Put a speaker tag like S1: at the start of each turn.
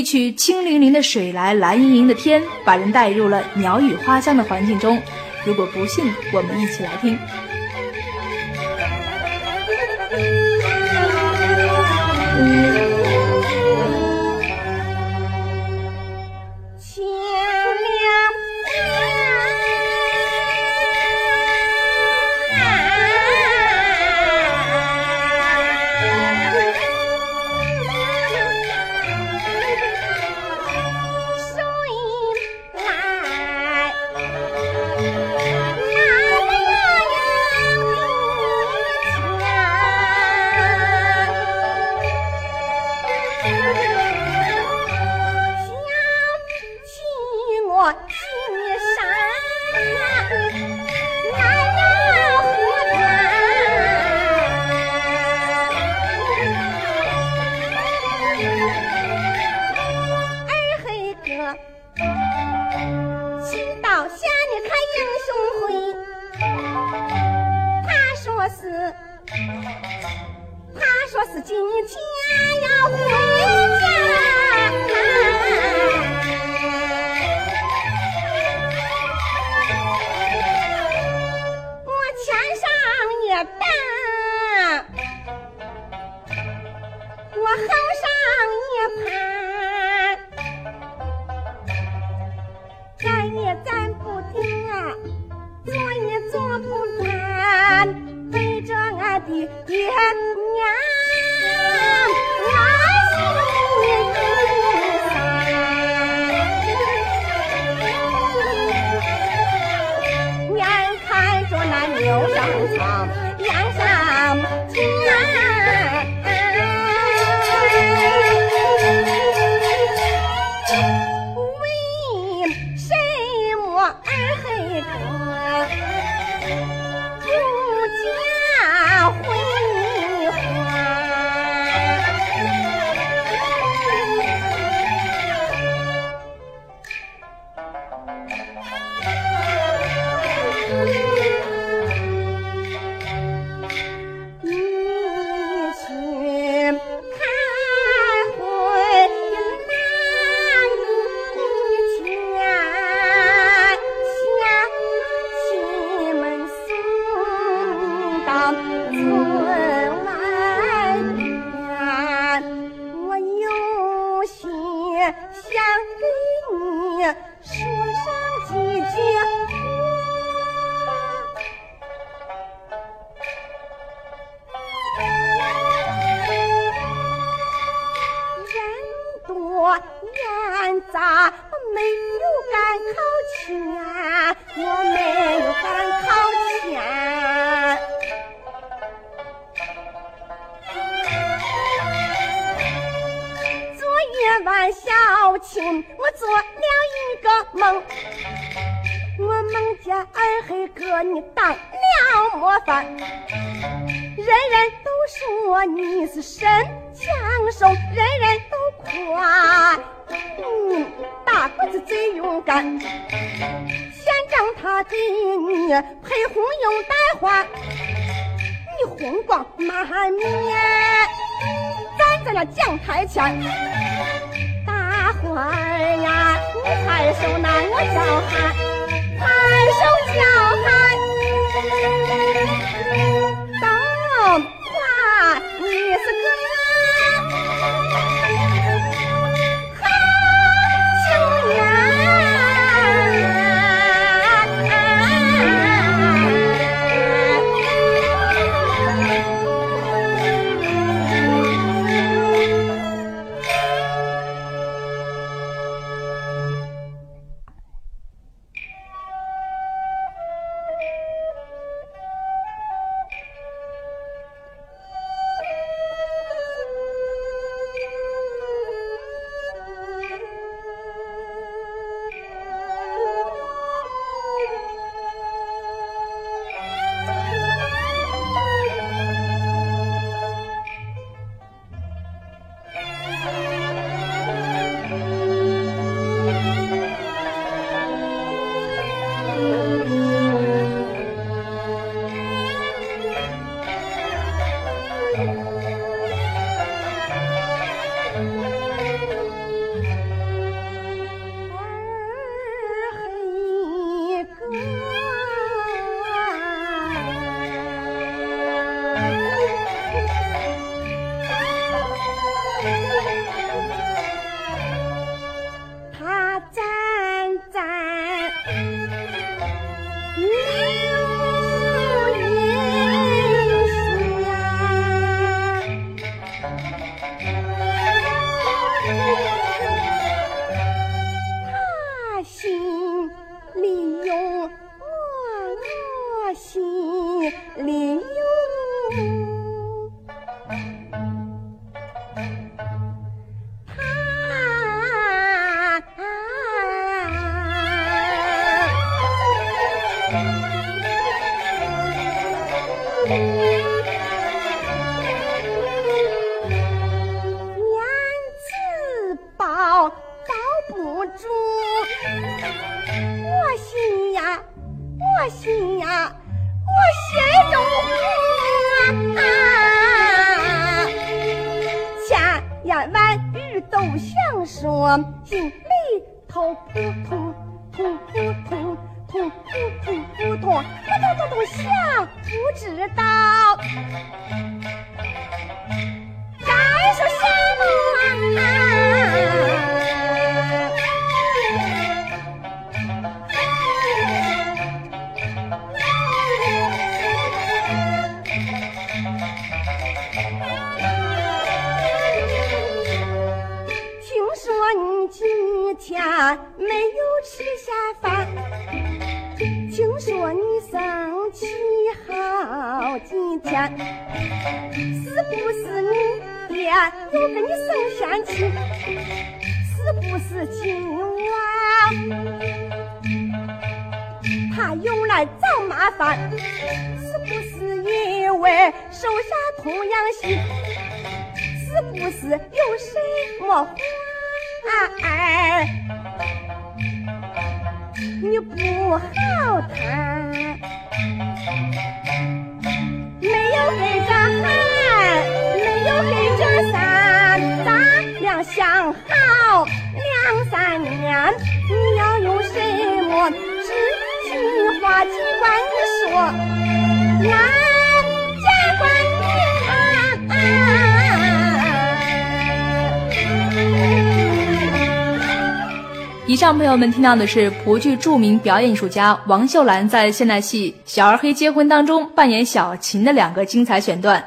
S1: 一曲清凌凌的水来蓝盈盈的天把人带入了鸟语花香的环境中。如果不信我们一起来听。
S2: 是他说是今天要回想给你说上几句话人多眼杂我没有敢靠前。我没有敢靠前。小青，我做了一个梦，我梦见二黑哥你当了模范，人人都说你是神枪手，人人都夸你大个子最勇敢。县长他给你配红缨带花，你红光满面。站在那讲台前，我儿呀你拍手呐我叫喊拍手叫喊到语都想说，心里头扑通通扑通通扑通扑通，扑通扑通想，不知道没有吃下饭，听说你生气好几天，是不是你爹又给你生仙气？是不是今晚他又来找麻烦？是不是因为手下童养媳？是不是有什么？你不好谈，没有黑着喊，没有黑着三，咱俩相好两三年，你要有什么知心话，尽管你说，
S1: 上朋友们听到的是葡剧著名表演艺术家王秀兰在现代戏《小二黑结婚》当中扮演小琴的两个精彩选段。